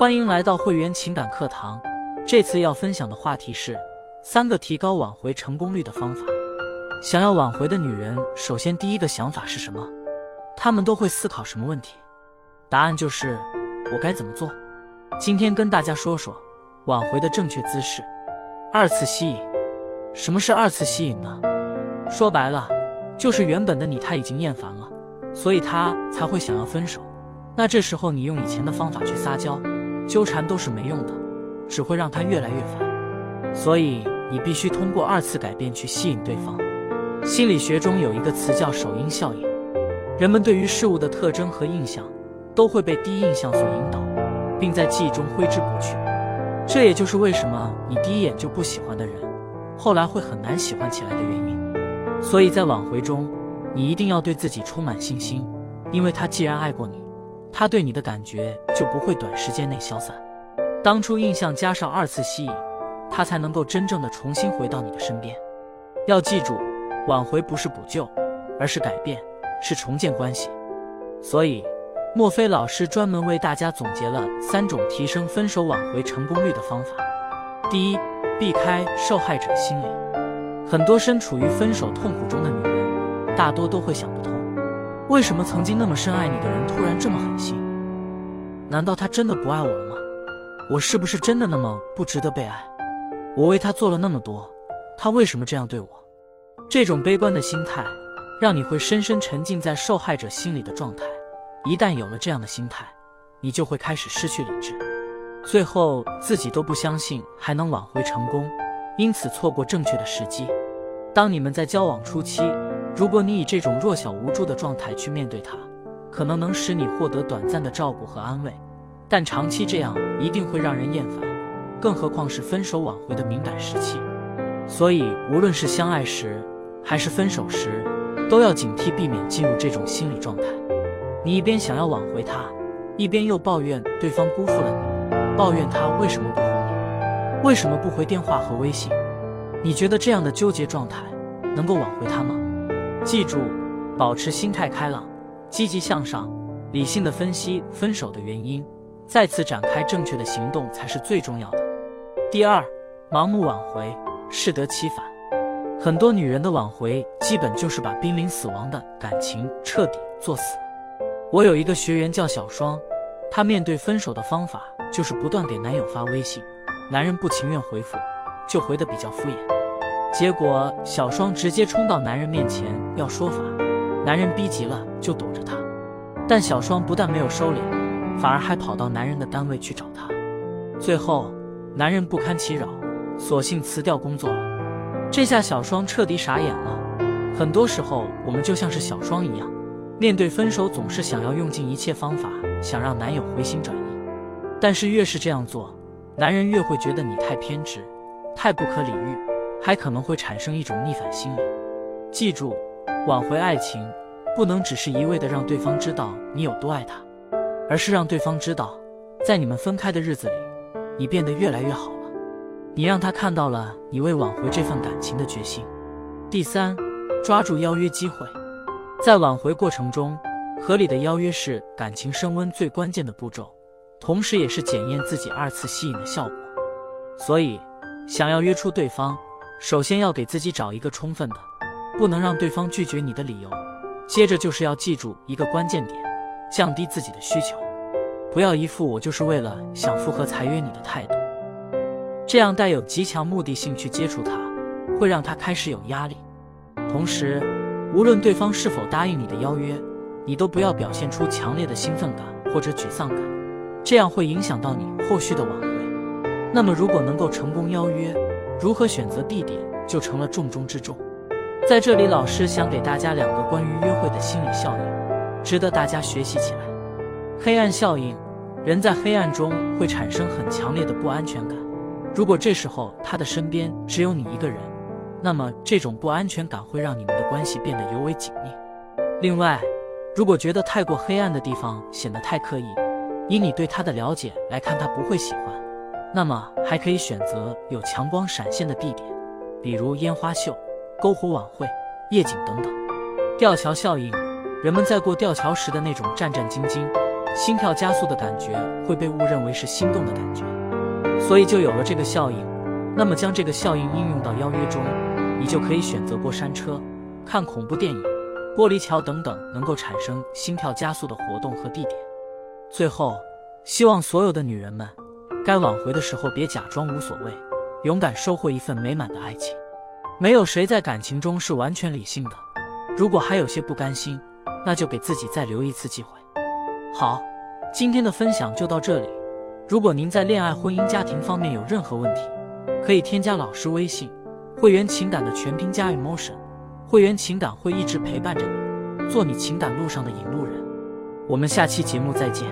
欢迎来到会员情感课堂。这次要分享的话题是三个提高挽回成功率的方法。想要挽回的女人，首先第一个想法是什么？她们都会思考什么问题？答案就是我该怎么做。今天跟大家说说挽回的正确姿势。二次吸引，什么是二次吸引呢？说白了，就是原本的你他已经厌烦了，所以他才会想要分手。那这时候你用以前的方法去撒娇、纠缠都是没用的，只会让他越来越烦。所以你必须通过二次改变去吸引对方。心理学中有一个词叫首因效应，人们对于事物的特征和印象都会被第一印象所引导，并在记忆中挥之不去。这也就是为什么你第一眼就不喜欢的人，后来会很难喜欢起来的原因。所以在挽回中，你一定要对自己充满信心，因为他既然爱过你。他对你的感觉就不会短时间内消散。当初印象加上二次吸引，他才能够真正的重新回到你的身边。要记住，挽回不是补救，而是改变，是重建关系。所以，墨菲老师专门为大家总结了三种提升分手挽回成功率的方法。第一，避开受害者心理。很多身处于分手痛苦中的女人，大多都会想不通。为什么曾经那么深爱你的人突然这么狠心？难道他真的不爱我了吗？我是不是真的那么不值得被爱？我为他做了那么多，他为什么这样对我？这种悲观的心态，让你会深深沉浸在受害者心理的状态。一旦有了这样的心态，你就会开始失去理智，最后自己都不相信还能挽回成功，因此错过正确的时机。当你们在交往初期。如果你以这种弱小无助的状态去面对他，可能能使你获得短暂的照顾和安慰，但长期这样一定会让人厌烦，更何况是分手挽回的敏感时期。所以，无论是相爱时还是分手时，都要警惕，避免进入这种心理状态。你一边想要挽回他，一边又抱怨对方辜负了你，抱怨他为什么不哄你，为什么不回电话和微信？你觉得这样的纠结状态能够挽回他吗？记住，保持心态开朗，积极向上，理性的分析分手的原因，再次展开正确的行动才是最重要的。第二，盲目挽回，适得其反。很多女人的挽回，基本就是把濒临死亡的感情彻底作死。我有一个学员叫小双，她面对分手的方法就是不断给男友发微信，男人不情愿回复，就回的比较敷衍。结果，小双直接冲到男人面前要说法，男人逼急了就躲着她，但小双不但没有收敛，反而还跑到男人的单位去找他。最后，男人不堪其扰，索性辞掉工作了。这下小双彻底傻眼了。很多时候，我们就像是小双一样，面对分手总是想要用尽一切方法，想让男友回心转意。但是越是这样做，男人越会觉得你太偏执，太不可理喻。还可能会产生一种逆反心理。记住，挽回爱情不能只是一味的让对方知道你有多爱他，而是让对方知道，在你们分开的日子里，你变得越来越好了。你让他看到了你为挽回这份感情的决心。第三，抓住邀约机会，在挽回过程中，合理的邀约是感情升温最关键的步骤，同时也是检验自己二次吸引的效果。所以，想要约出对方。首先要给自己找一个充分的，不能让对方拒绝你的理由。接着就是要记住一个关键点，降低自己的需求，不要一副我就是为了想复合才约你的态度。这样带有极强目的性去接触他，会让他开始有压力。同时，无论对方是否答应你的邀约，你都不要表现出强烈的兴奋感或者沮丧感，这样会影响到你后续的挽回。那么，如果能够成功邀约，如何选择地点就成了重中之重。在这里，老师想给大家两个关于约会的心理效应，值得大家学习起来。黑暗效应，人在黑暗中会产生很强烈的不安全感。如果这时候他的身边只有你一个人，那么这种不安全感会让你们的关系变得尤为紧密。另外，如果觉得太过黑暗的地方显得太刻意，以你对他的了解来看，他不会喜欢。那么还可以选择有强光闪现的地点，比如烟花秀、篝火晚会、夜景等等。吊桥效应，人们在过吊桥时的那种战战兢兢，心跳加速的感觉会被误认为是心动的感觉，所以就有了这个效应。那么将这个效应应用到邀约中，你就可以选择过山车、看恐怖电影、玻璃桥等等能够产生心跳加速的活动和地点。最后，希望所有的女人们，该挽回的时候别假装无所谓，勇敢收获一份美满的爱情。没有谁在感情中是完全理性的，如果还有些不甘心，那就给自己再留一次机会。好，今天的分享就到这里。如果您在恋爱、婚姻、家庭方面有任何问题，可以添加老师微信“会员情感”的全拼加 emotion，会员情感会一直陪伴着你，做你情感路上的引路人。我们下期节目再见。